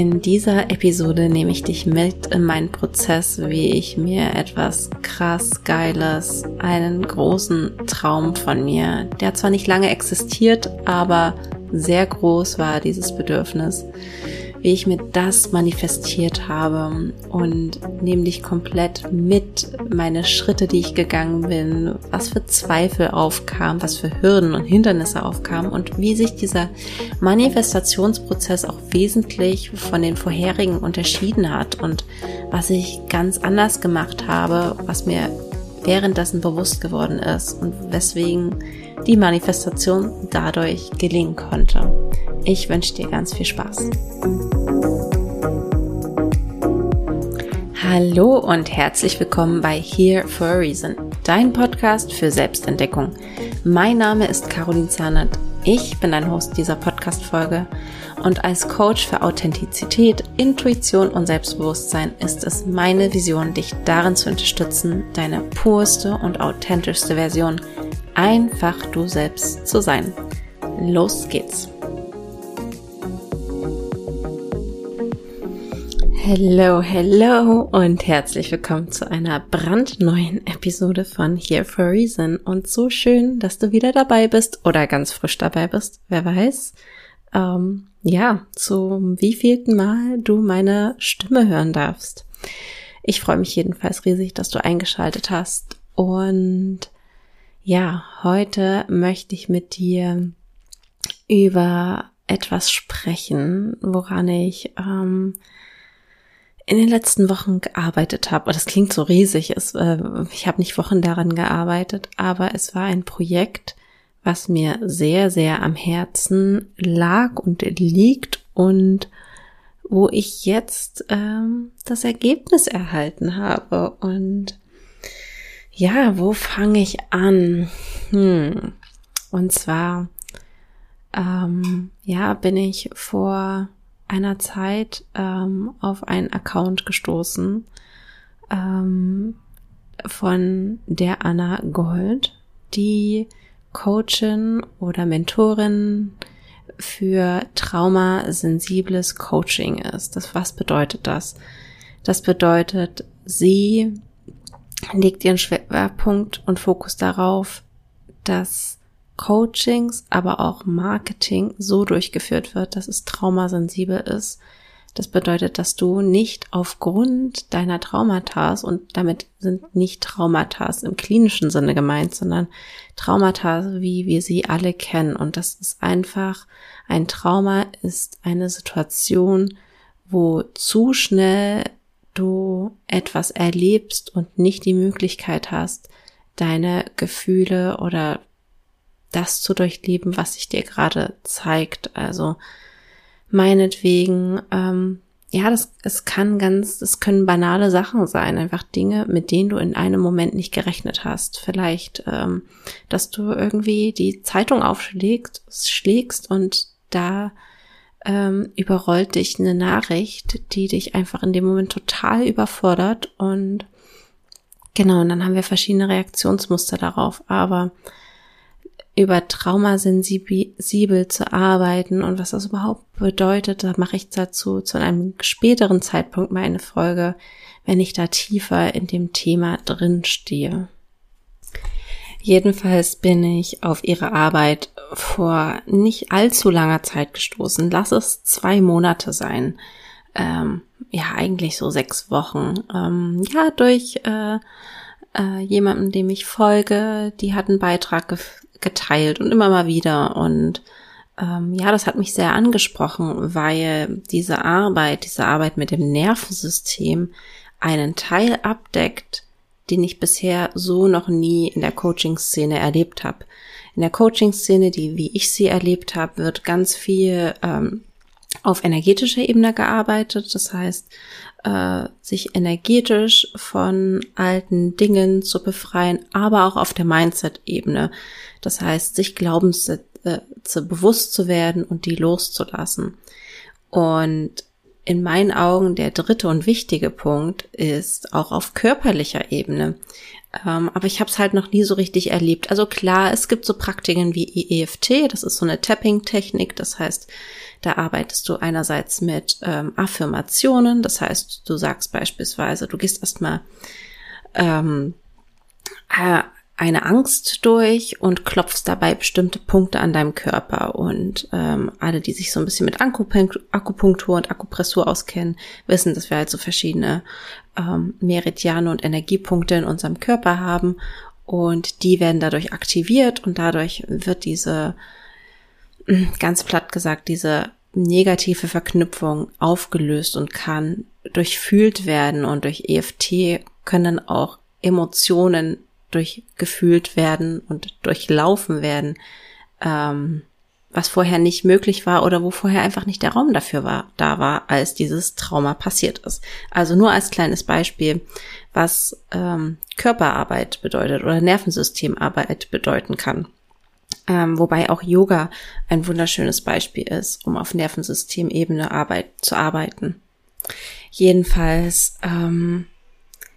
In dieser Episode nehme ich dich mit in meinen Prozess, wie ich mir etwas krass Geiles, einen großen Traum von mir, der zwar nicht lange existiert, aber sehr groß war, dieses Bedürfnis, wie ich mir das manifestiert habe und nehme dich komplett mit meine Schritte, die ich gegangen bin, was für Zweifel aufkamen, was für Hürden und Hindernisse aufkamen und wie sich dieser Manifestationsprozess auch wesentlich von den vorherigen unterschieden hat und was ich ganz anders gemacht habe, was mir währenddessen bewusst geworden ist und weswegen die Manifestation dadurch gelingen konnte. Ich wünsche dir ganz viel Spaß. Hallo und herzlich willkommen bei Here for a Reason, dein Podcast für Selbstentdeckung. Mein Name ist Caroline Zahnert. Ich bin dein Host dieser Podcast-Folge und als Coach für Authentizität, Intuition und Selbstbewusstsein ist es meine Vision, dich darin zu unterstützen, deine purste und authentischste Version einfach du selbst zu sein. Los geht's! Hello, hello und herzlich willkommen zu einer brandneuen Episode von Here for a Reason. Und so schön, dass du wieder dabei bist oder ganz frisch dabei bist, wer weiß. Ähm, ja, zum wievielten Mal du meine Stimme hören darfst. Ich freue mich jedenfalls riesig, dass du eingeschaltet hast und ja, heute möchte ich mit dir über etwas sprechen, woran ich ähm, in den letzten Wochen gearbeitet habe. Das klingt so riesig. Es, äh, ich habe nicht Wochen daran gearbeitet, aber es war ein Projekt, was mir sehr, sehr am Herzen lag und liegt und wo ich jetzt ähm, das Ergebnis erhalten habe. Und ja, wo fange ich an? Hm. Und zwar, ähm, ja, bin ich vor einer Zeit ähm, auf einen Account gestoßen ähm, von der Anna Gold, die Coachin oder Mentorin für traumasensibles Coaching ist. Das, was bedeutet das? Das bedeutet, sie legt ihren Schwerpunkt und Fokus darauf, dass Coachings, aber auch Marketing so durchgeführt wird, dass es traumasensibel ist. Das bedeutet, dass du nicht aufgrund deiner Traumata und damit sind nicht Traumata im klinischen Sinne gemeint, sondern Traumata, wie wir sie alle kennen. Und das ist einfach ein Trauma ist eine Situation, wo zu schnell du etwas erlebst und nicht die Möglichkeit hast, deine Gefühle oder das zu durchleben, was sich dir gerade zeigt. Also meinetwegen, ähm, ja, das, es kann ganz, es können banale Sachen sein, einfach Dinge, mit denen du in einem Moment nicht gerechnet hast. Vielleicht, ähm, dass du irgendwie die Zeitung aufschlägst, schlägst und da ähm, überrollt dich eine Nachricht, die dich einfach in dem Moment total überfordert und genau, und dann haben wir verschiedene Reaktionsmuster darauf, aber über traumasensibel zu arbeiten und was das überhaupt bedeutet, da mache ich dazu zu einem späteren Zeitpunkt mal eine Folge, wenn ich da tiefer in dem Thema drin stehe. Jedenfalls bin ich auf ihre Arbeit vor nicht allzu langer Zeit gestoßen. Lass es zwei Monate sein. Ähm, ja, eigentlich so sechs Wochen. Ähm, ja, durch äh, äh, jemanden, dem ich folge, die hat einen Beitrag ge geteilt und immer mal wieder. Und ähm, ja, das hat mich sehr angesprochen, weil diese Arbeit, diese Arbeit mit dem Nervensystem einen Teil abdeckt, den ich bisher so noch nie in der Coaching-Szene erlebt habe. In der Coaching-Szene, die wie ich sie erlebt habe, wird ganz viel ähm, auf energetischer Ebene gearbeitet. Das heißt, äh, sich energetisch von alten Dingen zu befreien, aber auch auf der Mindset-Ebene. Das heißt, sich Glaubenssätze bewusst zu werden und die loszulassen. Und in meinen Augen der dritte und wichtige Punkt ist auch auf körperlicher Ebene. Ähm, aber ich habe es halt noch nie so richtig erlebt. Also klar, es gibt so Praktiken wie EFT, das ist so eine Tapping-Technik, das heißt, da arbeitest du einerseits mit ähm, Affirmationen, das heißt, du sagst beispielsweise, du gehst erstmal ähm, äh, eine Angst durch und klopfst dabei bestimmte Punkte an deinem Körper. Und ähm, alle, die sich so ein bisschen mit Akupunktur und Akupressur auskennen, wissen, dass wir halt so verschiedene ähm, Meridiane und Energiepunkte in unserem Körper haben. Und die werden dadurch aktiviert und dadurch wird diese, hm, ganz platt gesagt, diese negative Verknüpfung aufgelöst und kann durchfühlt werden und durch EFT können auch Emotionen durchgefühlt werden und durchlaufen werden, ähm, was vorher nicht möglich war oder wo vorher einfach nicht der Raum dafür war, da war, als dieses Trauma passiert ist. Also nur als kleines Beispiel, was ähm, Körperarbeit bedeutet oder Nervensystemarbeit bedeuten kann. Ähm, wobei auch Yoga ein wunderschönes Beispiel ist, um auf Nervensystemebene Arbeit zu arbeiten. Jedenfalls, ähm,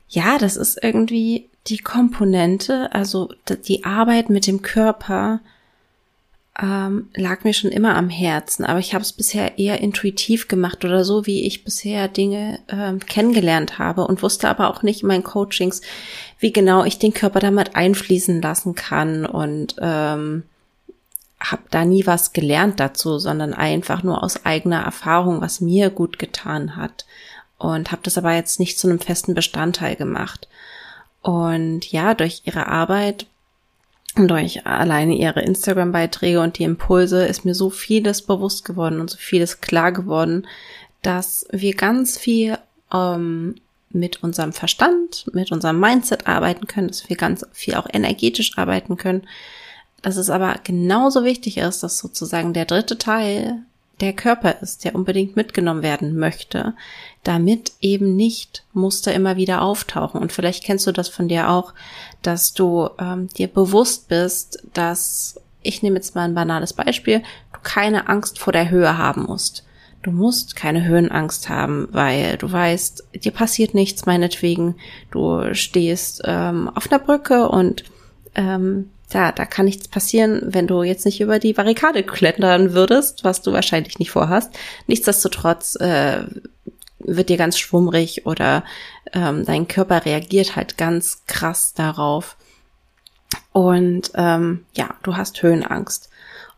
ja, das ist irgendwie die Komponente, also die Arbeit mit dem Körper, ähm, lag mir schon immer am Herzen, aber ich habe es bisher eher intuitiv gemacht oder so, wie ich bisher Dinge ähm, kennengelernt habe und wusste aber auch nicht in meinen Coachings, wie genau ich den Körper damit einfließen lassen kann und ähm, habe da nie was gelernt dazu, sondern einfach nur aus eigener Erfahrung, was mir gut getan hat und habe das aber jetzt nicht zu einem festen Bestandteil gemacht. Und ja, durch ihre Arbeit und durch alleine ihre Instagram-Beiträge und die Impulse ist mir so vieles bewusst geworden und so vieles klar geworden, dass wir ganz viel ähm, mit unserem Verstand, mit unserem Mindset arbeiten können, dass wir ganz viel auch energetisch arbeiten können, dass es aber genauso wichtig ist, dass sozusagen der dritte Teil der Körper ist, der unbedingt mitgenommen werden möchte, damit eben nicht Muster immer wieder auftauchen. Und vielleicht kennst du das von dir auch, dass du ähm, dir bewusst bist, dass, ich nehme jetzt mal ein banales Beispiel, du keine Angst vor der Höhe haben musst. Du musst keine Höhenangst haben, weil du weißt, dir passiert nichts meinetwegen. Du stehst ähm, auf einer Brücke und ähm, da, da kann nichts passieren, wenn du jetzt nicht über die Barrikade klettern würdest, was du wahrscheinlich nicht vorhast. Nichtsdestotrotz äh, wird dir ganz schwummrig oder ähm, dein Körper reagiert halt ganz krass darauf. Und ähm, ja, du hast Höhenangst.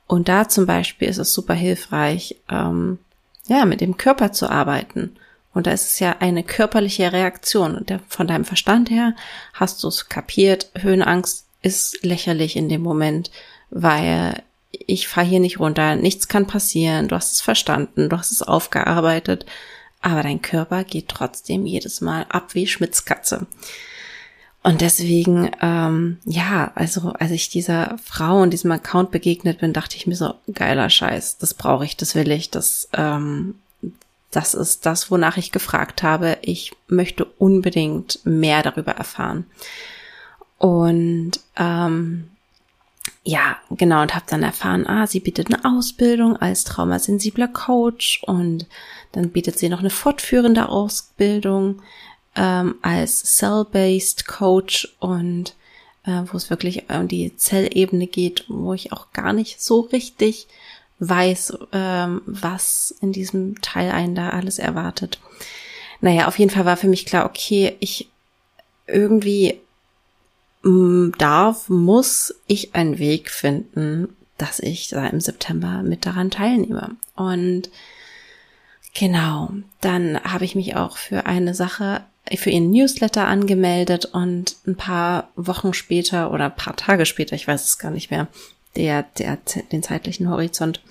Und da zum Beispiel ist es super hilfreich, ähm, ja, mit dem Körper zu arbeiten. Und da ist es ja eine körperliche Reaktion. Und der, von deinem Verstand her hast du es kapiert, Höhenangst ist lächerlich in dem Moment, weil ich fahre hier nicht runter, nichts kann passieren, du hast es verstanden, du hast es aufgearbeitet, aber dein Körper geht trotzdem jedes Mal ab wie Schmitzkatze. Und deswegen, ähm, ja, also als ich dieser Frau und diesem Account begegnet bin, dachte ich mir so, geiler Scheiß, das brauche ich, das will ich, das, ähm, das ist das, wonach ich gefragt habe. Ich möchte unbedingt mehr darüber erfahren. Und ähm, ja, genau, und habe dann erfahren, ah, sie bietet eine Ausbildung als traumasensibler Coach und dann bietet sie noch eine fortführende Ausbildung ähm, als Cell-Based Coach und äh, wo es wirklich um die Zellebene geht, wo ich auch gar nicht so richtig weiß, ähm, was in diesem Teil einen da alles erwartet. Naja, auf jeden Fall war für mich klar, okay, ich irgendwie darf, muss ich einen Weg finden, dass ich da im September mit daran teilnehme. Und genau, dann habe ich mich auch für eine Sache, für ihren Newsletter angemeldet und ein paar Wochen später oder ein paar Tage später, ich weiß es gar nicht mehr, der, der, den zeitlichen Horizont,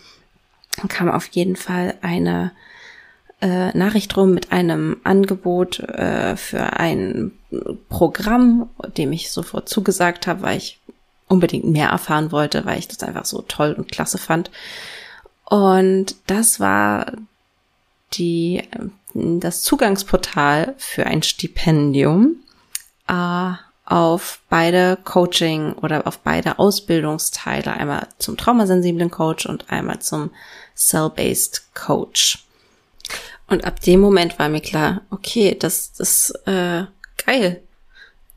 kam auf jeden Fall eine äh, Nachricht rum mit einem Angebot äh, für ein Programm, dem ich sofort zugesagt habe, weil ich unbedingt mehr erfahren wollte, weil ich das einfach so toll und klasse fand. Und das war die, das Zugangsportal für ein Stipendium äh, auf beide Coaching oder auf beide Ausbildungsteile, einmal zum traumasensiblen Coach und einmal zum Cell-Based Coach. Und ab dem Moment war mir klar, okay, das, das äh, geil.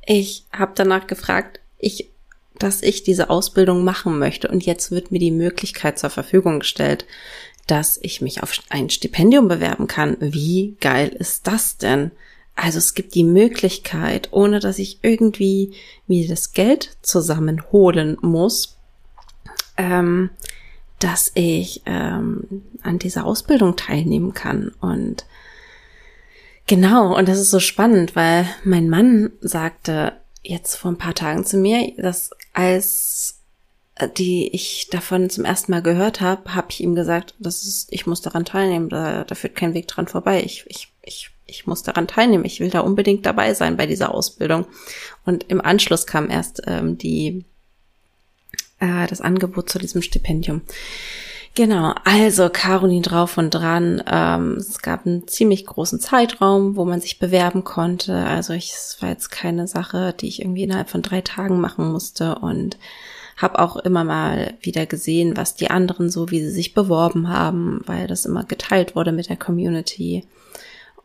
Ich habe danach gefragt, ich, dass ich diese Ausbildung machen möchte und jetzt wird mir die Möglichkeit zur Verfügung gestellt, dass ich mich auf ein Stipendium bewerben kann. Wie geil ist das denn? Also es gibt die Möglichkeit, ohne dass ich irgendwie mir das Geld zusammenholen muss, ähm, dass ich ähm, an dieser Ausbildung teilnehmen kann. Und genau, und das ist so spannend, weil mein Mann sagte jetzt vor ein paar Tagen zu mir, dass als äh, die ich davon zum ersten Mal gehört habe, habe ich ihm gesagt, das ist, ich muss daran teilnehmen, da, da führt kein Weg dran vorbei. Ich, ich, ich ich muss daran teilnehmen, ich will da unbedingt dabei sein bei dieser Ausbildung. Und im Anschluss kam erst ähm, die äh, das Angebot zu diesem Stipendium. Genau, also Caroline drauf und dran. Ähm, es gab einen ziemlich großen Zeitraum, wo man sich bewerben konnte. Also ich, es war jetzt keine Sache, die ich irgendwie innerhalb von drei Tagen machen musste und habe auch immer mal wieder gesehen, was die anderen so, wie sie sich beworben haben, weil das immer geteilt wurde mit der Community.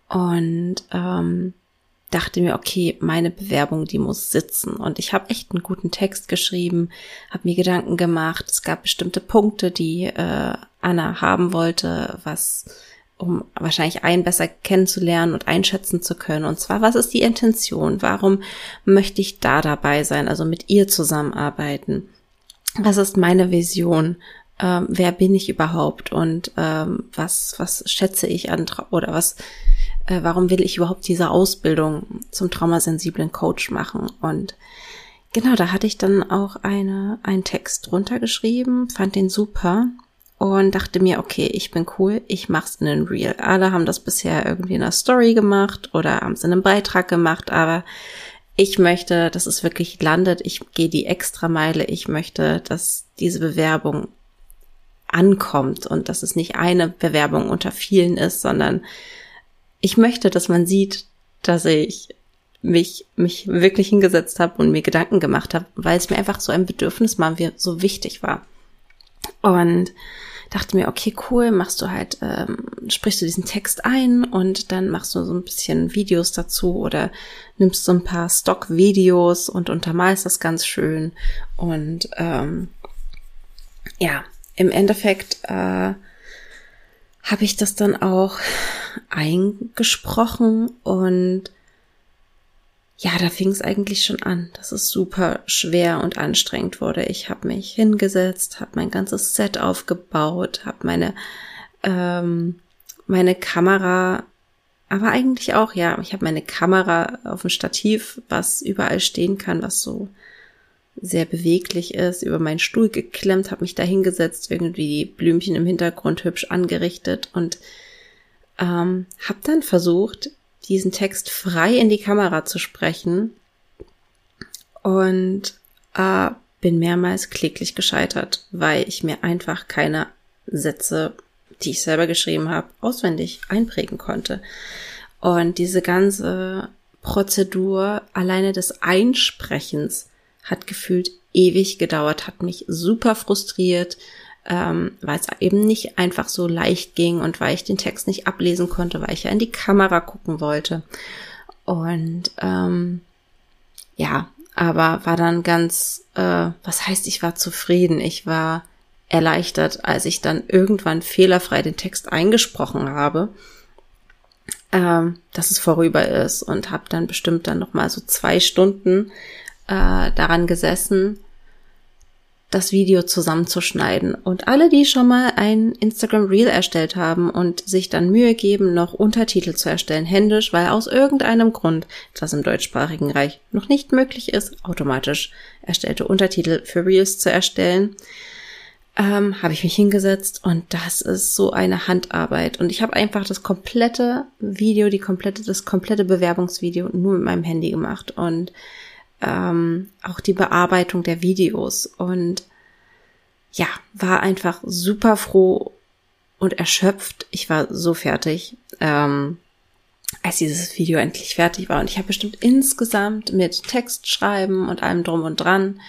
Und ähm, dachte mir, okay, meine Bewerbung, die muss sitzen. Und ich habe echt einen guten Text geschrieben, habe mir Gedanken gemacht. Es gab bestimmte Punkte, die äh, Anna haben wollte, was um wahrscheinlich einen besser kennenzulernen und einschätzen zu können. Und zwar, was ist die Intention? Warum möchte ich da dabei sein? Also mit ihr zusammenarbeiten. Was ist meine Vision? Ähm, wer bin ich überhaupt? Und ähm, was, was schätze ich an oder was äh, warum will ich überhaupt diese Ausbildung zum traumasensiblen Coach machen? Und genau, da hatte ich dann auch eine, einen Text runtergeschrieben, fand den super und dachte mir, okay, ich bin cool, ich mach's in den Real. Alle haben das bisher irgendwie in einer Story gemacht oder haben es in einem Beitrag gemacht, aber ich möchte, dass es wirklich landet. Ich gehe die Extrameile. Ich möchte, dass diese Bewerbung ankommt und dass es nicht eine Bewerbung unter vielen ist, sondern ich möchte, dass man sieht, dass ich mich, mich wirklich hingesetzt habe und mir Gedanken gemacht habe, weil es mir einfach so ein Bedürfnis mal so wichtig war. Und dachte mir, okay, cool, machst du halt, ähm, sprichst du diesen Text ein und dann machst du so ein bisschen Videos dazu oder nimmst so ein paar Stock-Videos und untermalst das ganz schön. Und ähm, ja, im Endeffekt äh, habe ich das dann auch eingesprochen und ja, da fing es eigentlich schon an, dass es super schwer und anstrengend wurde. Ich habe mich hingesetzt, habe mein ganzes Set aufgebaut, habe meine ähm, meine Kamera, aber eigentlich auch ja, ich habe meine Kamera auf dem Stativ, was überall stehen kann, was so sehr beweglich ist, über meinen Stuhl geklemmt, habe mich da hingesetzt, irgendwie die Blümchen im Hintergrund hübsch angerichtet und ähm, habe dann versucht, diesen Text frei in die Kamera zu sprechen und äh, bin mehrmals kläglich gescheitert, weil ich mir einfach keine Sätze, die ich selber geschrieben habe, auswendig einprägen konnte. Und diese ganze Prozedur alleine des Einsprechens hat gefühlt ewig gedauert, hat mich super frustriert, ähm, weil es eben nicht einfach so leicht ging und weil ich den Text nicht ablesen konnte, weil ich ja in die Kamera gucken wollte. Und ähm, ja, aber war dann ganz, äh, was heißt, ich war zufrieden, ich war erleichtert, als ich dann irgendwann fehlerfrei den Text eingesprochen habe, ähm, dass es vorüber ist und habe dann bestimmt dann noch mal so zwei Stunden äh, daran gesessen, das Video zusammenzuschneiden. Und alle, die schon mal ein Instagram Reel erstellt haben und sich dann Mühe geben, noch Untertitel zu erstellen, händisch, weil aus irgendeinem Grund, das im deutschsprachigen Reich noch nicht möglich ist, automatisch erstellte Untertitel für Reels zu erstellen, ähm, habe ich mich hingesetzt und das ist so eine Handarbeit. Und ich habe einfach das komplette Video, die komplette, das komplette Bewerbungsvideo nur mit meinem Handy gemacht. Und ähm, auch die Bearbeitung der Videos und ja, war einfach super froh und erschöpft. Ich war so fertig, ähm, als dieses Video endlich fertig war. Und ich habe bestimmt insgesamt mit Text schreiben und allem drum und dran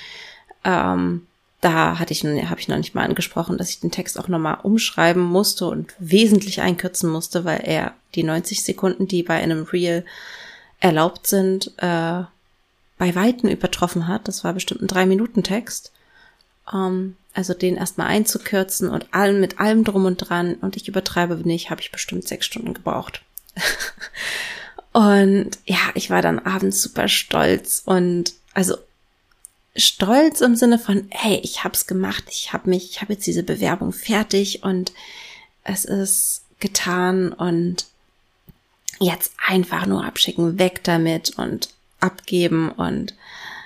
ähm, da hatte ich, habe ich noch nicht mal angesprochen, dass ich den Text auch nochmal umschreiben musste und wesentlich einkürzen musste, weil er die 90 Sekunden, die bei einem Reel erlaubt sind, äh, bei Weitem übertroffen hat. Das war bestimmt ein Drei-Minuten-Text. Ähm, also den erstmal einzukürzen und allem mit allem drum und dran. Und ich übertreibe nicht, habe ich bestimmt sechs Stunden gebraucht. und ja, ich war dann abends super stolz und also stolz im Sinne von, hey, ich hab's gemacht, ich habe mich, ich habe jetzt diese Bewerbung fertig und es ist getan und jetzt einfach nur abschicken, weg damit und abgeben und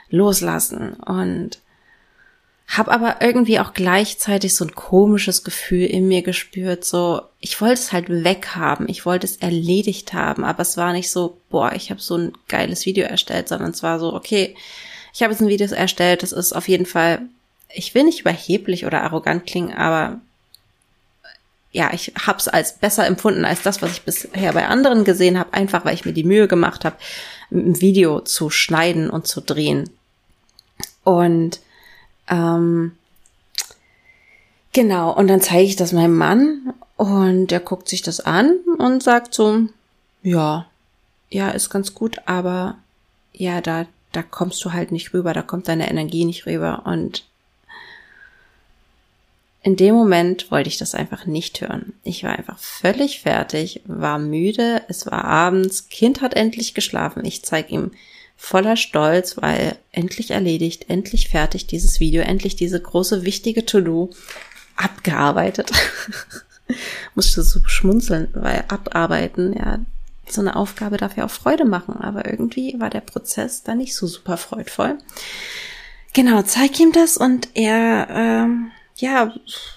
loslassen. Und hab aber irgendwie auch gleichzeitig so ein komisches Gefühl in mir gespürt, so ich wollte es halt weghaben, ich wollte es erledigt haben, aber es war nicht so, boah, ich habe so ein geiles Video erstellt, sondern es war so, okay, ich habe jetzt ein Video erstellt, das ist auf jeden Fall, ich will nicht überheblich oder arrogant klingen, aber ja, ich habe es als besser empfunden als das, was ich bisher bei anderen gesehen habe, einfach weil ich mir die Mühe gemacht habe, ein Video zu schneiden und zu drehen. Und ähm, genau, und dann zeige ich das meinem Mann und der guckt sich das an und sagt so, ja, ja, ist ganz gut, aber ja, da da kommst du halt nicht rüber, da kommt deine Energie nicht rüber. Und in dem Moment wollte ich das einfach nicht hören. Ich war einfach völlig fertig, war müde, es war abends, Kind hat endlich geschlafen. Ich zeige ihm voller Stolz, weil endlich erledigt, endlich fertig dieses Video, endlich diese große wichtige To-Do abgearbeitet. Musste so schmunzeln, weil abarbeiten, ja, so eine Aufgabe darf ja auch Freude machen, aber irgendwie war der Prozess da nicht so super freudvoll. Genau, zeig ihm das und er, ähm, ja,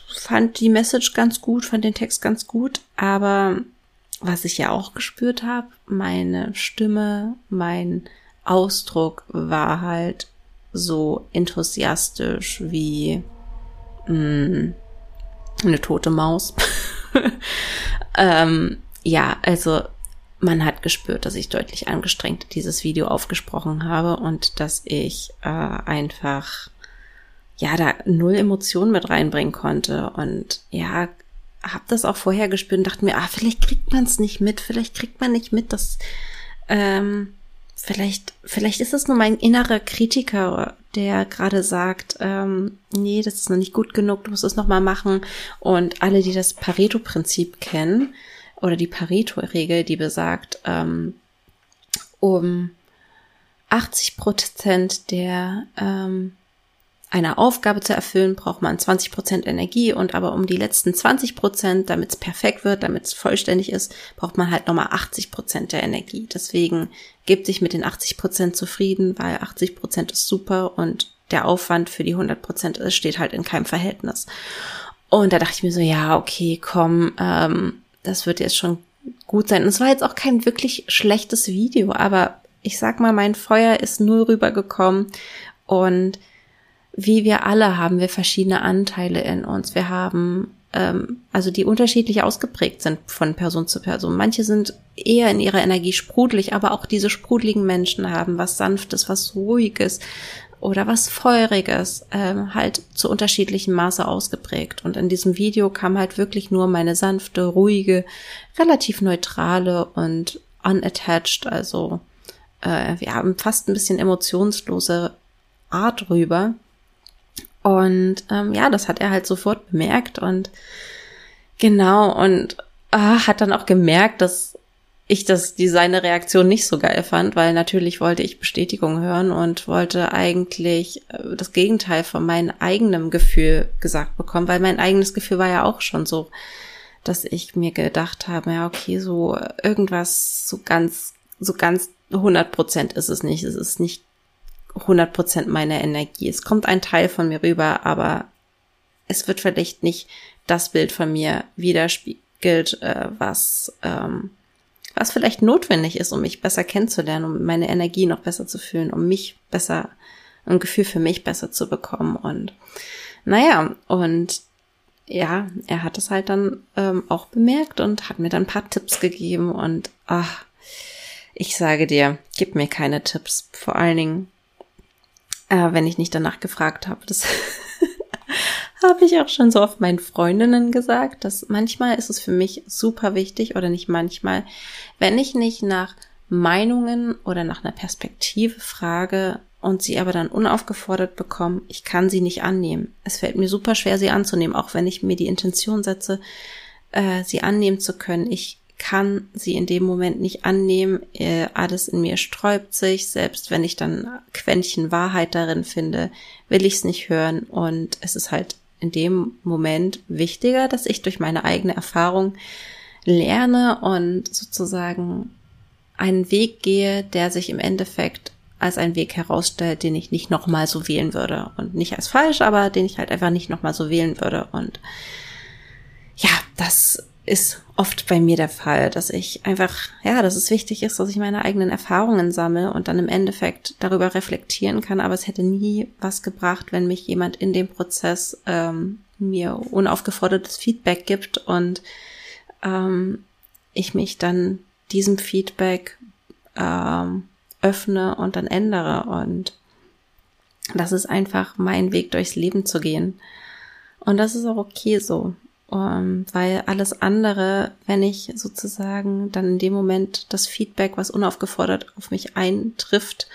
fand die Message ganz gut, fand den Text ganz gut, aber was ich ja auch gespürt habe, meine Stimme, mein Ausdruck war halt so enthusiastisch wie mh, mm, eine tote Maus. ähm, ja, also man hat gespürt, dass ich deutlich angestrengt dieses Video aufgesprochen habe und dass ich äh, einfach ja da null Emotionen mit reinbringen konnte. Und ja habe das auch vorher gespürt und dachte mir, ah vielleicht kriegt man es nicht mit, vielleicht kriegt man nicht mit, dass ähm, vielleicht vielleicht ist es nur mein innerer Kritiker, der gerade sagt, ähm, nee, das ist noch nicht gut genug, du musst es noch mal machen. Und alle, die das Pareto-Prinzip kennen oder die Pareto-Regel, die besagt, ähm, um 80 Prozent der ähm, einer Aufgabe zu erfüllen, braucht man 20 Prozent Energie und aber um die letzten 20 Prozent, damit es perfekt wird, damit es vollständig ist, braucht man halt nochmal 80 Prozent der Energie. Deswegen gibt sich mit den 80 Prozent zufrieden, weil 80 Prozent ist super und der Aufwand für die 100 Prozent steht halt in keinem Verhältnis. Und da dachte ich mir so, ja, okay, komm, ähm, das wird jetzt schon gut sein. Und es war jetzt auch kein wirklich schlechtes Video, aber ich sag mal, mein Feuer ist null rübergekommen und wie wir alle haben wir verschiedene Anteile in uns. Wir haben ähm, also die unterschiedlich ausgeprägt sind von Person zu Person. Manche sind eher in ihrer Energie sprudelig, aber auch diese sprudeligen Menschen haben was Sanftes, was Ruhiges, oder was Feuriges, ähm, halt zu unterschiedlichem Maße ausgeprägt. Und in diesem Video kam halt wirklich nur meine sanfte, ruhige, relativ neutrale und unattached, also äh, wir haben fast ein bisschen emotionslose Art rüber. Und ähm, ja, das hat er halt sofort bemerkt und genau und äh, hat dann auch gemerkt, dass ich das, die seine Reaktion nicht so geil fand, weil natürlich wollte ich Bestätigung hören und wollte eigentlich äh, das Gegenteil von meinem eigenen Gefühl gesagt bekommen, weil mein eigenes Gefühl war ja auch schon so, dass ich mir gedacht habe, ja, okay, so irgendwas so ganz, so ganz 100 Prozent ist es nicht. Es ist nicht 100 Prozent meiner Energie. Es kommt ein Teil von mir rüber, aber es wird vielleicht nicht das Bild von mir widerspiegelt, äh, was, ähm, was vielleicht notwendig ist, um mich besser kennenzulernen, um meine Energie noch besser zu fühlen, um mich besser, ein Gefühl für mich besser zu bekommen. Und naja, und ja, er hat es halt dann ähm, auch bemerkt und hat mir dann ein paar Tipps gegeben und ach, ich sage dir, gib mir keine Tipps. Vor allen Dingen, äh, wenn ich nicht danach gefragt habe. Das habe ich auch schon so oft meinen Freundinnen gesagt, dass manchmal ist es für mich super wichtig oder nicht manchmal, wenn ich nicht nach Meinungen oder nach einer Perspektive frage und sie aber dann unaufgefordert bekomme, ich kann sie nicht annehmen. Es fällt mir super schwer, sie anzunehmen, auch wenn ich mir die Intention setze, äh, sie annehmen zu können. Ich kann sie in dem Moment nicht annehmen. Äh, alles in mir sträubt sich. Selbst wenn ich dann Quäntchen Wahrheit darin finde, will ich es nicht hören. Und es ist halt in dem Moment wichtiger, dass ich durch meine eigene Erfahrung lerne und sozusagen einen Weg gehe, der sich im Endeffekt als ein Weg herausstellt, den ich nicht nochmal so wählen würde. Und nicht als falsch, aber den ich halt einfach nicht nochmal so wählen würde. Und ja, das ist oft bei mir der Fall, dass ich einfach, ja, dass es wichtig ist, dass ich meine eigenen Erfahrungen sammle und dann im Endeffekt darüber reflektieren kann. Aber es hätte nie was gebracht, wenn mich jemand in dem Prozess ähm, mir unaufgefordertes Feedback gibt und ähm, ich mich dann diesem Feedback ähm, öffne und dann ändere. Und das ist einfach mein Weg durchs Leben zu gehen. Und das ist auch okay so um, ähm, weil alles andere, wenn ich sozusagen dann in dem Moment das Feedback, was unaufgefordert auf mich eintrifft,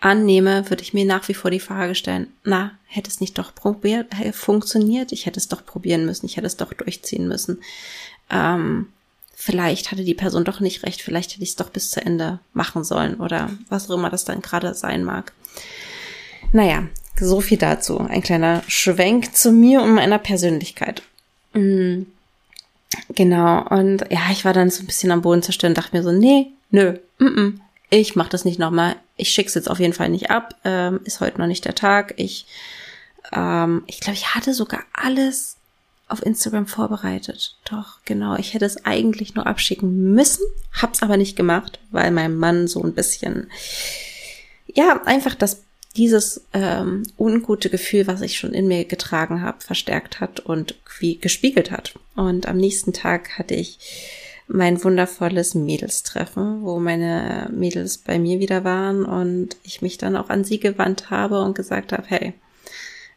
annehme, würde ich mir nach wie vor die Frage stellen, na, hätte es nicht doch probiert, funktioniert? Ich hätte es doch probieren müssen, ich hätte es doch durchziehen müssen. Ähm, vielleicht hatte die Person doch nicht recht, vielleicht hätte ich es doch bis zu Ende machen sollen oder was auch immer das dann gerade sein mag. Naja, so viel dazu. Ein kleiner Schwenk zu mir und meiner Persönlichkeit. Mhm. Genau, und ja, ich war dann so ein bisschen am Boden zerstört und dachte mir so, nee, nö, mm -mm, ich mach das nicht nochmal. Ich schick's jetzt auf jeden Fall nicht ab. Ähm, ist heute noch nicht der Tag. Ich, ähm, ich glaube, ich hatte sogar alles auf Instagram vorbereitet. Doch, genau. Ich hätte es eigentlich nur abschicken müssen, hab's aber nicht gemacht, weil mein Mann so ein bisschen, ja, einfach das dieses ähm, ungute Gefühl, was ich schon in mir getragen habe, verstärkt hat und wie gespiegelt hat. Und am nächsten Tag hatte ich mein wundervolles Mädelstreffen, wo meine Mädels bei mir wieder waren und ich mich dann auch an sie gewandt habe und gesagt habe, hey,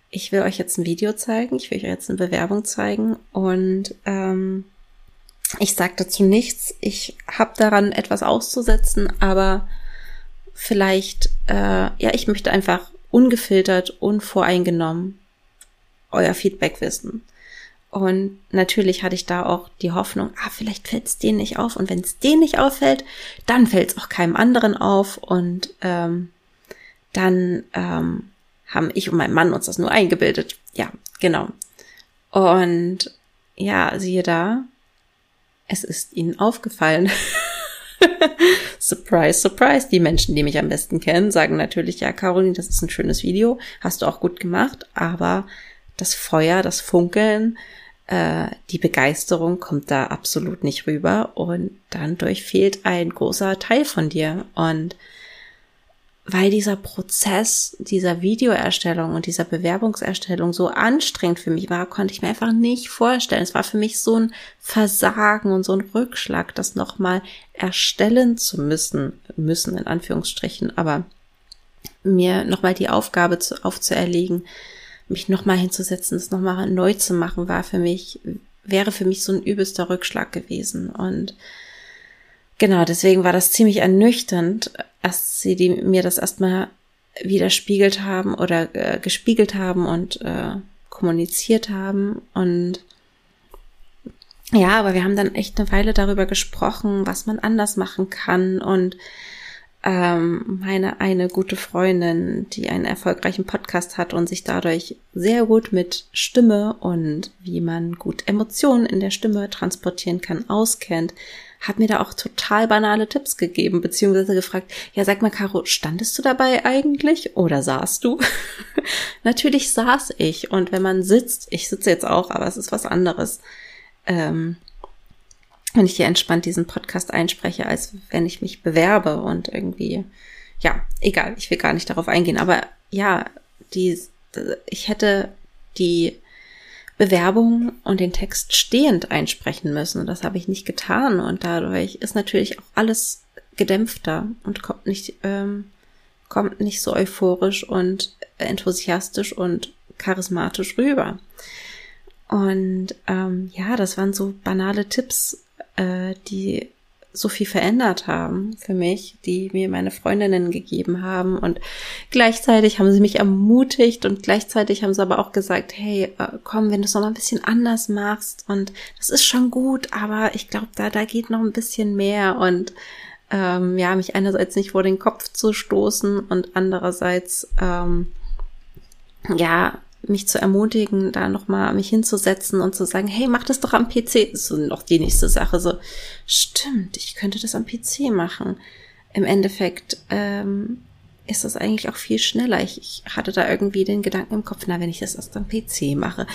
ich will euch jetzt ein Video zeigen, ich will euch jetzt eine Bewerbung zeigen und ähm, ich sage dazu nichts. Ich habe daran etwas auszusetzen, aber vielleicht, äh, ja, ich möchte einfach ungefiltert, unvoreingenommen euer Feedback wissen. Und natürlich hatte ich da auch die Hoffnung, ah, vielleicht fällt es denen nicht auf. Und wenn es denen nicht auffällt, dann fällt es auch keinem anderen auf. Und ähm, dann ähm, haben ich und mein Mann uns das nur eingebildet. Ja, genau. Und ja, siehe da, es ist ihnen aufgefallen. surprise, surprise. Die Menschen, die mich am besten kennen, sagen natürlich, ja, Caroline, das ist ein schönes Video, hast du auch gut gemacht, aber das Feuer, das Funkeln, äh, die Begeisterung kommt da absolut nicht rüber. Und dann durchfehlt ein großer Teil von dir. Und weil dieser Prozess dieser Videoerstellung und dieser Bewerbungserstellung so anstrengend für mich war, konnte ich mir einfach nicht vorstellen. Es war für mich so ein Versagen und so ein Rückschlag, das nochmal erstellen zu müssen, müssen in Anführungsstrichen, aber mir nochmal die Aufgabe zu, aufzuerlegen, mich nochmal hinzusetzen, das nochmal neu zu machen, war für mich, wäre für mich so ein übelster Rückschlag gewesen und Genau, deswegen war das ziemlich ernüchternd, als sie die, mir das erstmal widerspiegelt haben oder äh, gespiegelt haben und äh, kommuniziert haben. Und ja, aber wir haben dann echt eine Weile darüber gesprochen, was man anders machen kann. Und ähm, meine eine gute Freundin, die einen erfolgreichen Podcast hat und sich dadurch sehr gut mit Stimme und wie man gut Emotionen in der Stimme transportieren kann, auskennt, hat mir da auch total banale Tipps gegeben, beziehungsweise gefragt, ja, sag mal, Caro, standest du dabei eigentlich oder saßt du? Natürlich saß ich. Und wenn man sitzt, ich sitze jetzt auch, aber es ist was anderes, ähm, wenn ich hier entspannt diesen Podcast einspreche, als wenn ich mich bewerbe und irgendwie, ja, egal, ich will gar nicht darauf eingehen, aber ja, die, ich hätte die Bewerbung und den Text stehend einsprechen müssen. Und das habe ich nicht getan. Und dadurch ist natürlich auch alles gedämpfter und kommt nicht, ähm, kommt nicht so euphorisch und enthusiastisch und charismatisch rüber. Und ähm, ja, das waren so banale Tipps, äh, die so viel verändert haben für mich, die mir meine Freundinnen gegeben haben. Und gleichzeitig haben sie mich ermutigt und gleichzeitig haben sie aber auch gesagt, hey, äh, komm, wenn du es noch mal ein bisschen anders machst und das ist schon gut, aber ich glaube, da, da geht noch ein bisschen mehr und ähm, ja, mich einerseits nicht vor den Kopf zu stoßen und andererseits ähm, ja, mich zu ermutigen, da nochmal mich hinzusetzen und zu sagen, hey, mach das doch am PC. So noch die nächste Sache. So, stimmt, ich könnte das am PC machen. Im Endeffekt ähm, ist das eigentlich auch viel schneller. Ich, ich hatte da irgendwie den Gedanken im Kopf, na, wenn ich das erst am PC mache,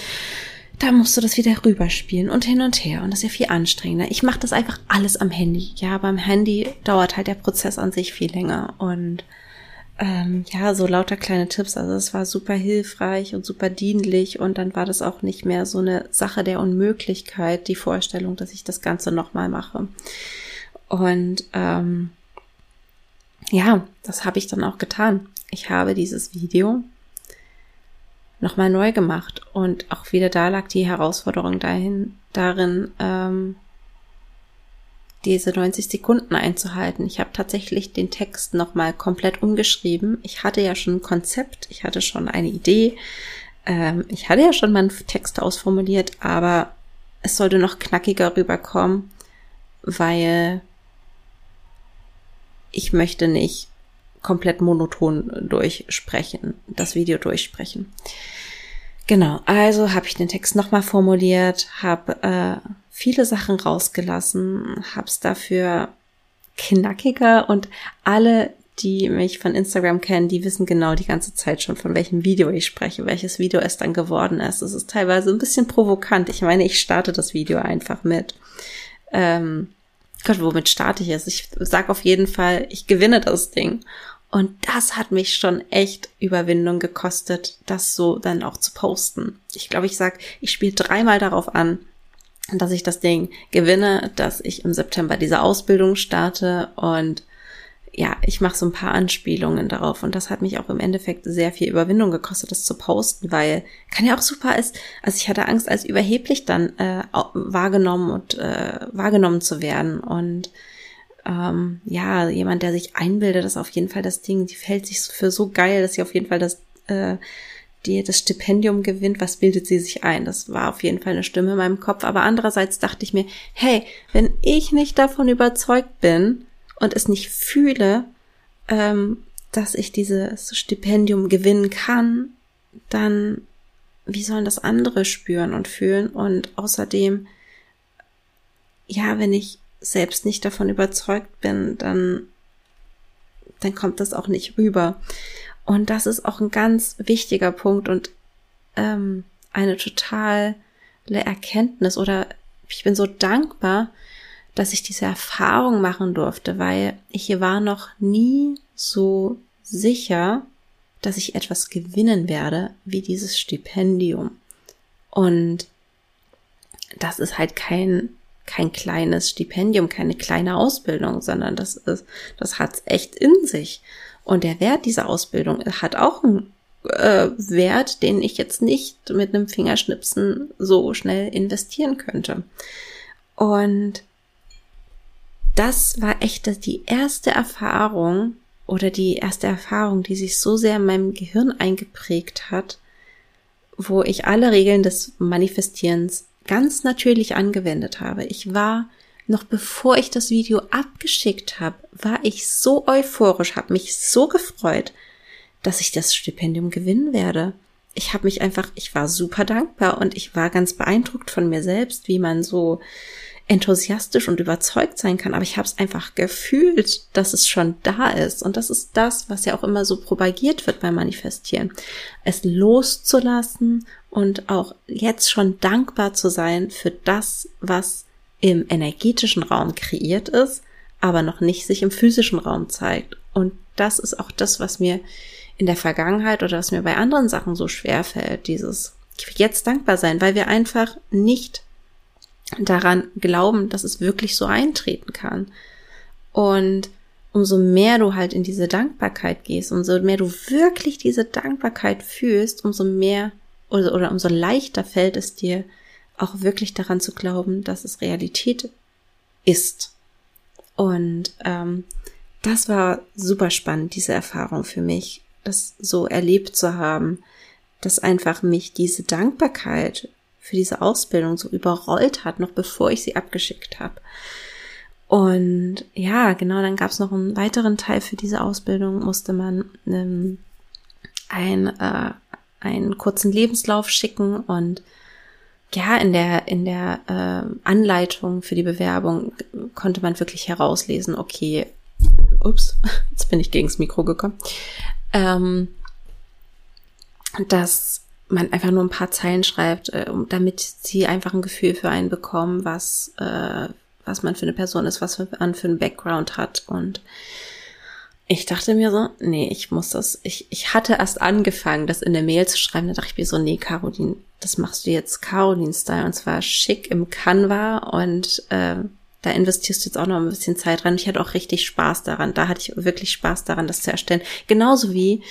da musst du das wieder rüberspielen und hin und her und das ist ja viel anstrengender. Ich mache das einfach alles am Handy. Ja, beim Handy dauert halt der Prozess an sich viel länger und ähm, ja, so lauter kleine Tipps. Also es war super hilfreich und super dienlich und dann war das auch nicht mehr so eine Sache der Unmöglichkeit, die Vorstellung, dass ich das Ganze nochmal mache. Und ähm, ja, das habe ich dann auch getan. Ich habe dieses Video nochmal neu gemacht und auch wieder da lag die Herausforderung dahin, darin, ähm, diese 90 Sekunden einzuhalten. Ich habe tatsächlich den Text nochmal komplett umgeschrieben. Ich hatte ja schon ein Konzept, ich hatte schon eine Idee, ähm, ich hatte ja schon meinen Text ausformuliert, aber es sollte noch knackiger rüberkommen, weil ich möchte nicht komplett monoton durchsprechen, das Video durchsprechen. Genau, also habe ich den Text nochmal formuliert, habe äh, viele Sachen rausgelassen, habe es dafür knackiger und alle, die mich von Instagram kennen, die wissen genau die ganze Zeit schon, von welchem Video ich spreche, welches Video es dann geworden ist. Es ist teilweise ein bisschen provokant. Ich meine, ich starte das Video einfach mit. Ähm, Gott, womit starte ich es? Ich sag auf jeden Fall, ich gewinne das Ding. Und das hat mich schon echt Überwindung gekostet, das so dann auch zu posten. Ich glaube, ich sag, ich spiele dreimal darauf an, dass ich das Ding gewinne, dass ich im September diese Ausbildung starte und ja, ich mache so ein paar Anspielungen darauf und das hat mich auch im Endeffekt sehr viel Überwindung gekostet, das zu posten, weil kann ja auch super ist. Also ich hatte Angst, als überheblich dann äh, wahrgenommen und äh, wahrgenommen zu werden und ähm, ja, jemand, der sich einbildet, dass auf jeden Fall das Ding, die fällt sich für so geil, dass sie auf jeden Fall das, äh, die, das Stipendium gewinnt, was bildet sie sich ein? Das war auf jeden Fall eine Stimme in meinem Kopf. Aber andererseits dachte ich mir, hey, wenn ich nicht davon überzeugt bin und es nicht fühle, ähm, dass ich dieses Stipendium gewinnen kann, dann wie sollen das andere spüren und fühlen? Und außerdem, ja, wenn ich selbst nicht davon überzeugt bin, dann, dann kommt das auch nicht rüber. Und das ist auch ein ganz wichtiger Punkt und ähm, eine totale Erkenntnis oder ich bin so dankbar, dass ich diese Erfahrung machen durfte, weil ich war noch nie so sicher, dass ich etwas gewinnen werde wie dieses Stipendium. Und das ist halt kein kein kleines Stipendium, keine kleine Ausbildung, sondern das ist, das hat's echt in sich. Und der Wert dieser Ausbildung hat auch einen äh, Wert, den ich jetzt nicht mit einem Fingerschnipsen so schnell investieren könnte. Und das war echt die erste Erfahrung oder die erste Erfahrung, die sich so sehr in meinem Gehirn eingeprägt hat, wo ich alle Regeln des Manifestierens ganz natürlich angewendet habe. Ich war noch bevor ich das Video abgeschickt habe, war ich so euphorisch, habe mich so gefreut, dass ich das Stipendium gewinnen werde. Ich habe mich einfach, ich war super dankbar und ich war ganz beeindruckt von mir selbst, wie man so enthusiastisch und überzeugt sein kann, aber ich habe es einfach gefühlt, dass es schon da ist. Und das ist das, was ja auch immer so propagiert wird beim Manifestieren. Es loszulassen und auch jetzt schon dankbar zu sein für das, was im energetischen Raum kreiert ist, aber noch nicht sich im physischen Raum zeigt. Und das ist auch das, was mir in der Vergangenheit oder was mir bei anderen Sachen so schwer fällt, dieses jetzt dankbar sein, weil wir einfach nicht daran glauben, dass es wirklich so eintreten kann. Und umso mehr du halt in diese Dankbarkeit gehst, umso mehr du wirklich diese Dankbarkeit fühlst, umso mehr oder, oder umso leichter fällt es dir, auch wirklich daran zu glauben, dass es Realität ist. Und ähm, das war super spannend, diese Erfahrung für mich, das so erlebt zu haben, dass einfach mich diese Dankbarkeit für diese Ausbildung so überrollt hat, noch bevor ich sie abgeschickt habe. Und ja, genau, dann gab es noch einen weiteren Teil für diese Ausbildung, musste man ähm, ein, äh, einen kurzen Lebenslauf schicken und ja, in der, in der äh, Anleitung für die Bewerbung konnte man wirklich herauslesen, okay, ups, jetzt bin ich gegens Mikro gekommen, ähm, dass man einfach nur ein paar Zeilen schreibt, äh, damit sie einfach ein Gefühl für einen bekommen, was, äh, was man für eine Person ist, was man für einen Background hat. Und ich dachte mir so, nee, ich muss das, ich, ich hatte erst angefangen, das in der Mail zu schreiben, da dachte ich mir so, nee, Caroline, das machst du jetzt Caroline-Style und zwar schick im Canva und äh, da investierst du jetzt auch noch ein bisschen Zeit dran. Ich hatte auch richtig Spaß daran. Da hatte ich wirklich Spaß daran, das zu erstellen. Genauso wie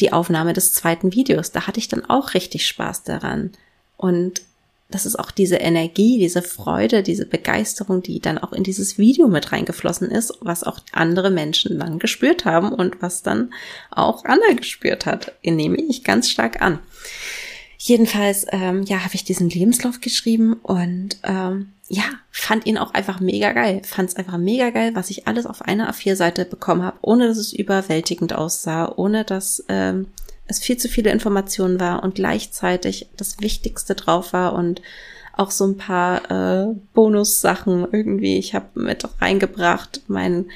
die Aufnahme des zweiten Videos. Da hatte ich dann auch richtig Spaß daran. Und das ist auch diese Energie, diese Freude, diese Begeisterung, die dann auch in dieses Video mit reingeflossen ist, was auch andere Menschen dann gespürt haben und was dann auch Anna gespürt hat, nehme ich ganz stark an. Jedenfalls, ähm, ja, habe ich diesen Lebenslauf geschrieben und ähm, ja, fand ihn auch einfach mega geil. Fand es einfach mega geil, was ich alles auf einer A4-Seite bekommen habe, ohne dass es überwältigend aussah, ohne dass ähm, es viel zu viele Informationen war und gleichzeitig das Wichtigste drauf war und auch so ein paar äh, Bonussachen irgendwie. Ich habe mit reingebracht mein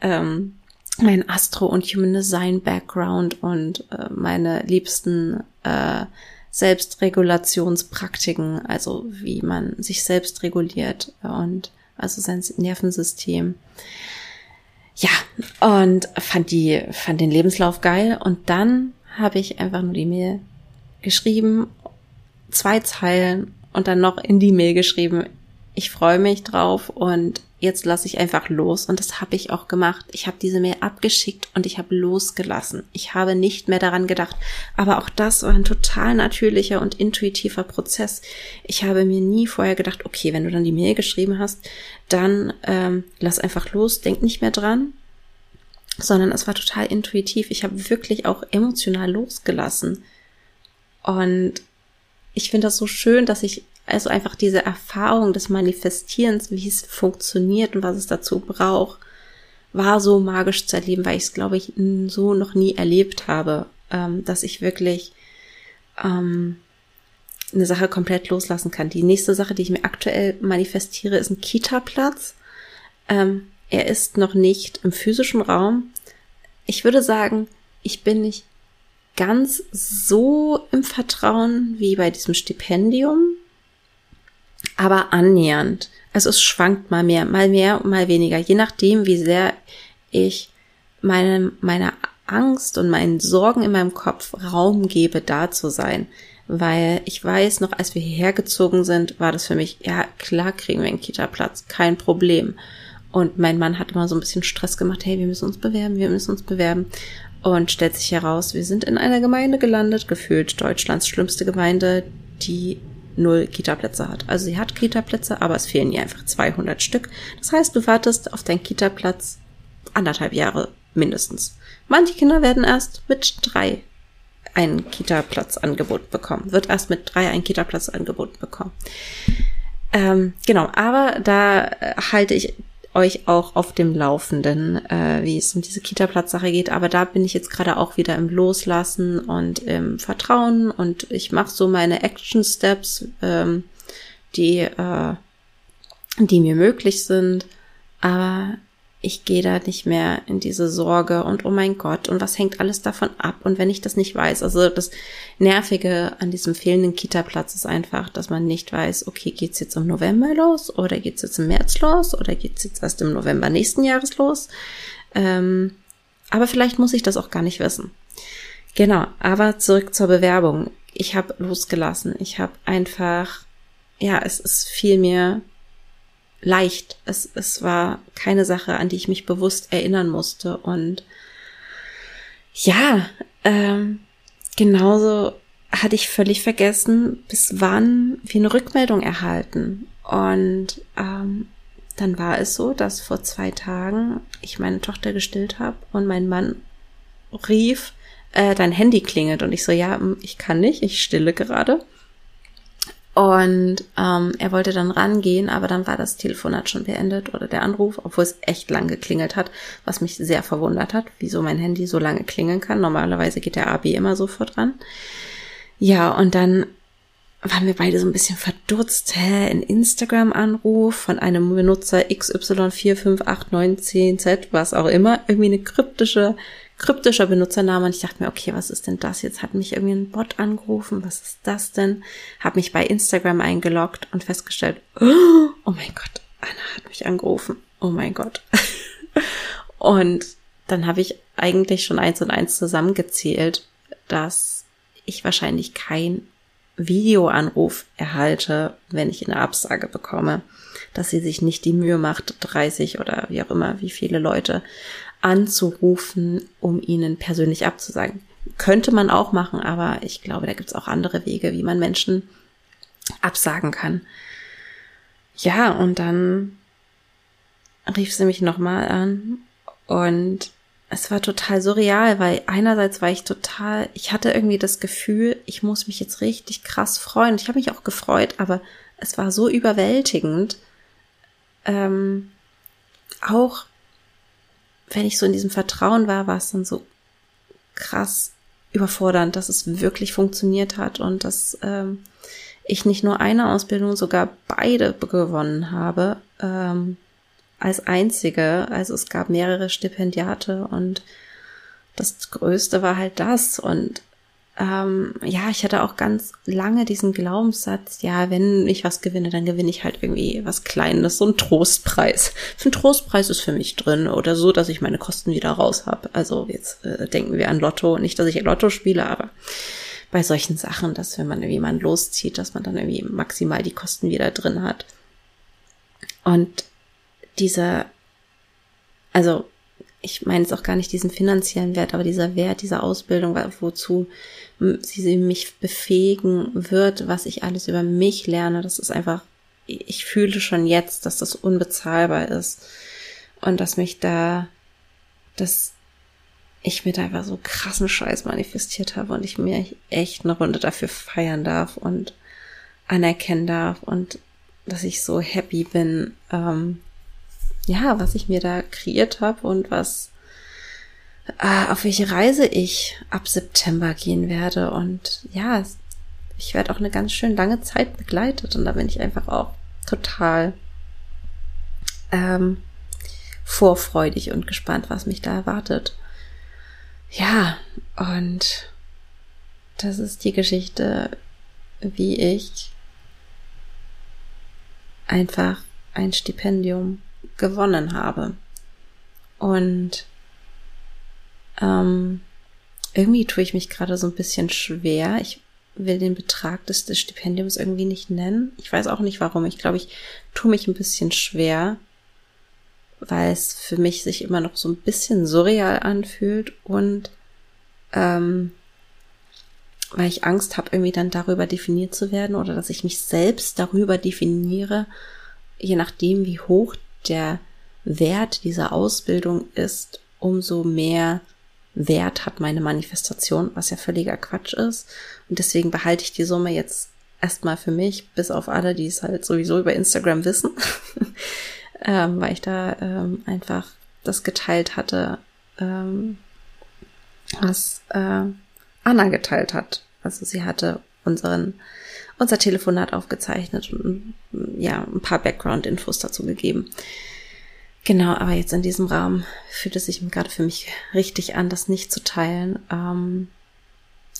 ähm, mein Astro und Human Design Background und äh, meine liebsten äh, Selbstregulationspraktiken, also wie man sich selbst reguliert und also sein Nervensystem. Ja, und fand die, fand den Lebenslauf geil und dann habe ich einfach nur die Mail geschrieben, zwei Zeilen und dann noch in die Mail geschrieben, ich freue mich drauf und jetzt lasse ich einfach los. Und das habe ich auch gemacht. Ich habe diese Mail abgeschickt und ich habe losgelassen. Ich habe nicht mehr daran gedacht. Aber auch das war ein total natürlicher und intuitiver Prozess. Ich habe mir nie vorher gedacht, okay, wenn du dann die Mail geschrieben hast, dann ähm, lass einfach los, denk nicht mehr dran. Sondern es war total intuitiv. Ich habe wirklich auch emotional losgelassen. Und ich finde das so schön, dass ich also einfach diese Erfahrung des Manifestierens, wie es funktioniert und was es dazu braucht, war so magisch zu erleben, weil ich es, glaube ich, so noch nie erlebt habe, ähm, dass ich wirklich ähm, eine Sache komplett loslassen kann. Die nächste Sache, die ich mir aktuell manifestiere, ist ein Kita-Platz. Ähm, er ist noch nicht im physischen Raum. Ich würde sagen, ich bin nicht ganz so im Vertrauen wie bei diesem Stipendium, aber annähernd. Also es schwankt mal mehr, mal mehr, mal weniger, je nachdem, wie sehr ich meine, meiner Angst und meinen Sorgen in meinem Kopf Raum gebe, da zu sein. Weil ich weiß noch, als wir hierher gezogen sind, war das für mich, ja, klar kriegen wir einen Kita-Platz, kein Problem. Und mein Mann hat immer so ein bisschen Stress gemacht, hey, wir müssen uns bewerben, wir müssen uns bewerben. Und stellt sich heraus, wir sind in einer Gemeinde gelandet, gefühlt Deutschlands schlimmste Gemeinde, die null Kita-Plätze hat. Also sie hat Kita-Plätze, aber es fehlen ihr einfach 200 Stück. Das heißt, du wartest auf deinen Kita-Platz anderthalb Jahre mindestens. Manche Kinder werden erst mit drei einen Kita-Platz angeboten bekommen. Wird erst mit drei einen Kita-Platz angeboten bekommen. Ähm, genau, aber da halte ich euch auch auf dem Laufenden, äh, wie es um diese Kita-Platz-Sache geht. Aber da bin ich jetzt gerade auch wieder im Loslassen und im Vertrauen und ich mache so meine Action-Steps, ähm, die, äh, die mir möglich sind. Aber ich gehe da nicht mehr in diese Sorge und oh mein Gott und was hängt alles davon ab und wenn ich das nicht weiß. Also das Nervige an diesem fehlenden Kita-Platz ist einfach, dass man nicht weiß, okay, geht's jetzt im November los oder geht's jetzt im März los oder geht's jetzt erst im November nächsten Jahres los. Ähm, aber vielleicht muss ich das auch gar nicht wissen. Genau, aber zurück zur Bewerbung. Ich habe losgelassen. Ich habe einfach, ja, es ist viel mehr leicht. Es, es war keine Sache, an die ich mich bewusst erinnern musste. Und ja, ähm, genauso hatte ich völlig vergessen, bis wann wir eine Rückmeldung erhalten. Und ähm, dann war es so, dass vor zwei Tagen ich meine Tochter gestillt habe und mein Mann rief, äh, dein Handy klingelt. Und ich so, ja, ich kann nicht, ich stille gerade. Und ähm, er wollte dann rangehen, aber dann war das Telefonat schon beendet oder der Anruf, obwohl es echt lang geklingelt hat, was mich sehr verwundert hat, wieso mein Handy so lange klingeln kann. Normalerweise geht der AB immer sofort ran. Ja, und dann waren wir beide so ein bisschen verdutzt. Hä, ein Instagram-Anruf von einem Benutzer XY45819Z, was auch immer, irgendwie eine kryptische kryptischer Benutzername und ich dachte mir, okay, was ist denn das? Jetzt hat mich irgendwie ein Bot angerufen, was ist das denn? Hab mich bei Instagram eingeloggt und festgestellt, oh mein Gott, Anna hat mich angerufen. Oh mein Gott. und dann habe ich eigentlich schon eins und eins zusammengezählt, dass ich wahrscheinlich kein Videoanruf erhalte, wenn ich eine Absage bekomme, dass sie sich nicht die Mühe macht, 30 oder wie auch immer, wie viele Leute anzurufen, um ihnen persönlich abzusagen. Könnte man auch machen, aber ich glaube, da gibt es auch andere Wege, wie man Menschen absagen kann. Ja, und dann rief sie mich nochmal an und es war total surreal, weil einerseits war ich total, ich hatte irgendwie das Gefühl, ich muss mich jetzt richtig krass freuen. Ich habe mich auch gefreut, aber es war so überwältigend. Ähm, auch wenn ich so in diesem Vertrauen war, war es dann so krass überfordernd, dass es wirklich funktioniert hat und dass ähm, ich nicht nur eine Ausbildung, sogar beide gewonnen habe, ähm, als einzige. Also es gab mehrere Stipendiate und das Größte war halt das. Und ähm, ja, ich hatte auch ganz lange diesen Glaubenssatz, ja, wenn ich was gewinne, dann gewinne ich halt irgendwie was Kleines, so ein Trostpreis. Ein Trostpreis ist für mich drin oder so, dass ich meine Kosten wieder raus habe. Also jetzt äh, denken wir an Lotto, nicht, dass ich Lotto spiele, aber bei solchen Sachen, dass wenn man irgendwie mal loszieht, dass man dann irgendwie maximal die Kosten wieder drin hat. Und dieser, also ich meine jetzt auch gar nicht diesen finanziellen Wert, aber dieser Wert dieser Ausbildung, wozu sie mich befähigen wird, was ich alles über mich lerne, das ist einfach, ich fühle schon jetzt, dass das unbezahlbar ist und dass mich da, dass ich mir da einfach so krassen Scheiß manifestiert habe und ich mir echt eine Runde dafür feiern darf und anerkennen darf und dass ich so happy bin, ähm, ja, was ich mir da kreiert habe und was äh, auf welche Reise ich ab September gehen werde. Und ja, ich werde auch eine ganz schön lange Zeit begleitet und da bin ich einfach auch total ähm, vorfreudig und gespannt, was mich da erwartet. Ja, und das ist die Geschichte, wie ich einfach ein Stipendium gewonnen habe. Und ähm, irgendwie tue ich mich gerade so ein bisschen schwer. Ich will den Betrag des, des Stipendiums irgendwie nicht nennen. Ich weiß auch nicht warum. Ich glaube, ich tue mich ein bisschen schwer, weil es für mich sich immer noch so ein bisschen surreal anfühlt und ähm, weil ich Angst habe, irgendwie dann darüber definiert zu werden oder dass ich mich selbst darüber definiere, je nachdem, wie hoch der Wert dieser Ausbildung ist, umso mehr Wert hat meine Manifestation, was ja völliger Quatsch ist. Und deswegen behalte ich die Summe jetzt erstmal für mich, bis auf alle, die es halt sowieso über Instagram wissen, ähm, weil ich da ähm, einfach das geteilt hatte, ähm, was äh, Anna geteilt hat. Also sie hatte unseren unser Telefonat aufgezeichnet und ja, ein paar Background-Infos dazu gegeben. Genau, aber jetzt in diesem Raum fühlt es sich gerade für mich richtig an, das nicht zu teilen. Ähm,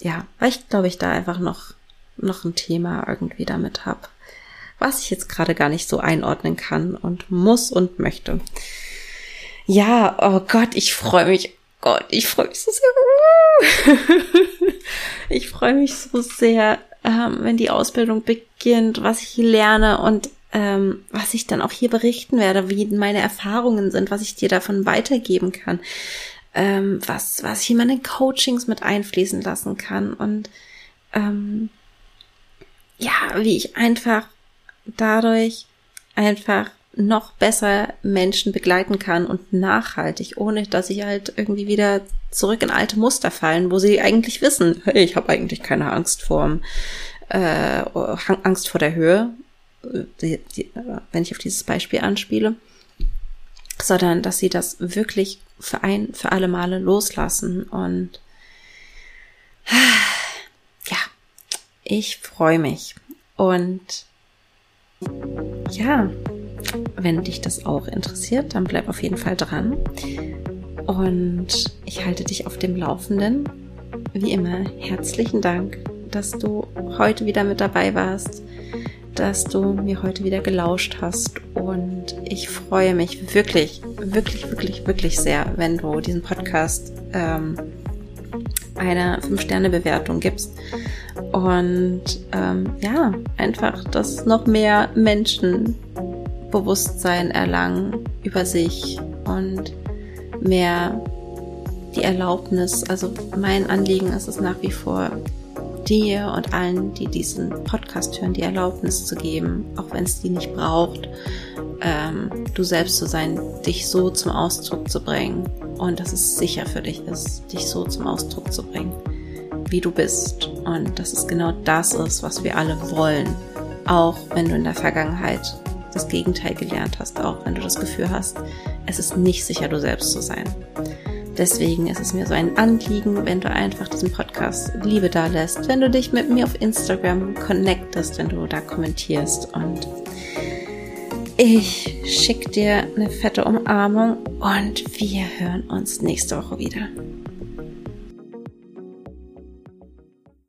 ja, weil ich glaube, ich da einfach noch, noch ein Thema irgendwie damit habe, was ich jetzt gerade gar nicht so einordnen kann und muss und möchte. Ja, oh Gott, ich freue mich. Gott, ich freue mich so sehr. ich freue mich so sehr, ähm, wenn die Ausbildung beginnt, was ich lerne und ähm, was ich dann auch hier berichten werde, wie meine Erfahrungen sind, was ich dir davon weitergeben kann, ähm, was, was ich in meine Coachings mit einfließen lassen kann und ähm, ja, wie ich einfach dadurch einfach noch besser Menschen begleiten kann und nachhaltig, ohne dass sie halt irgendwie wieder zurück in alte Muster fallen, wo sie eigentlich wissen, hey, ich habe eigentlich keine Angst vor äh, Angst vor der Höhe, die, die, wenn ich auf dieses Beispiel anspiele, sondern dass sie das wirklich für ein, für alle Male loslassen und ja, ich freue mich und ja, wenn dich das auch interessiert, dann bleib auf jeden Fall dran. Und ich halte dich auf dem Laufenden. Wie immer, herzlichen Dank, dass du heute wieder mit dabei warst, dass du mir heute wieder gelauscht hast. Und ich freue mich wirklich, wirklich, wirklich, wirklich sehr, wenn du diesen Podcast ähm, eine 5-Sterne-Bewertung gibst. Und ähm, ja, einfach, dass noch mehr Menschen Bewusstsein erlangen über sich und mehr die Erlaubnis, also mein Anliegen ist es nach wie vor, dir und allen, die diesen Podcast hören, die Erlaubnis zu geben, auch wenn es die nicht braucht, ähm, du selbst zu sein, dich so zum Ausdruck zu bringen und dass es sicher für dich ist, dich so zum Ausdruck zu bringen, wie du bist und dass es genau das ist, was wir alle wollen, auch wenn du in der Vergangenheit das Gegenteil gelernt hast, auch wenn du das Gefühl hast, es ist nicht sicher, du selbst zu sein. Deswegen ist es mir so ein Anliegen, wenn du einfach diesen Podcast Liebe da lässt, wenn du dich mit mir auf Instagram connectest, wenn du da kommentierst und ich schicke dir eine fette Umarmung und wir hören uns nächste Woche wieder.